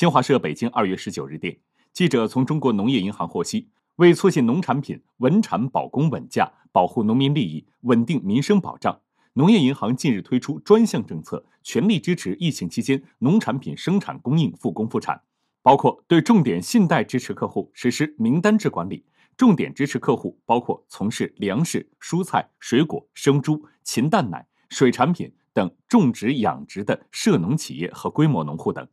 新华社北京二月十九日电记者从中国农业银行获悉为促进农产品稳产保供稳价保护农民利益稳定民生保障农业银行近日推出专项政策全力支持疫情期间农产品生产供应复工复产包括对重点信贷支持客户实施名单制管理重点支持客户包括从事粮食蔬菜水果生猪禽蛋奶水产品等种植养殖的涉农企业和规模农户等。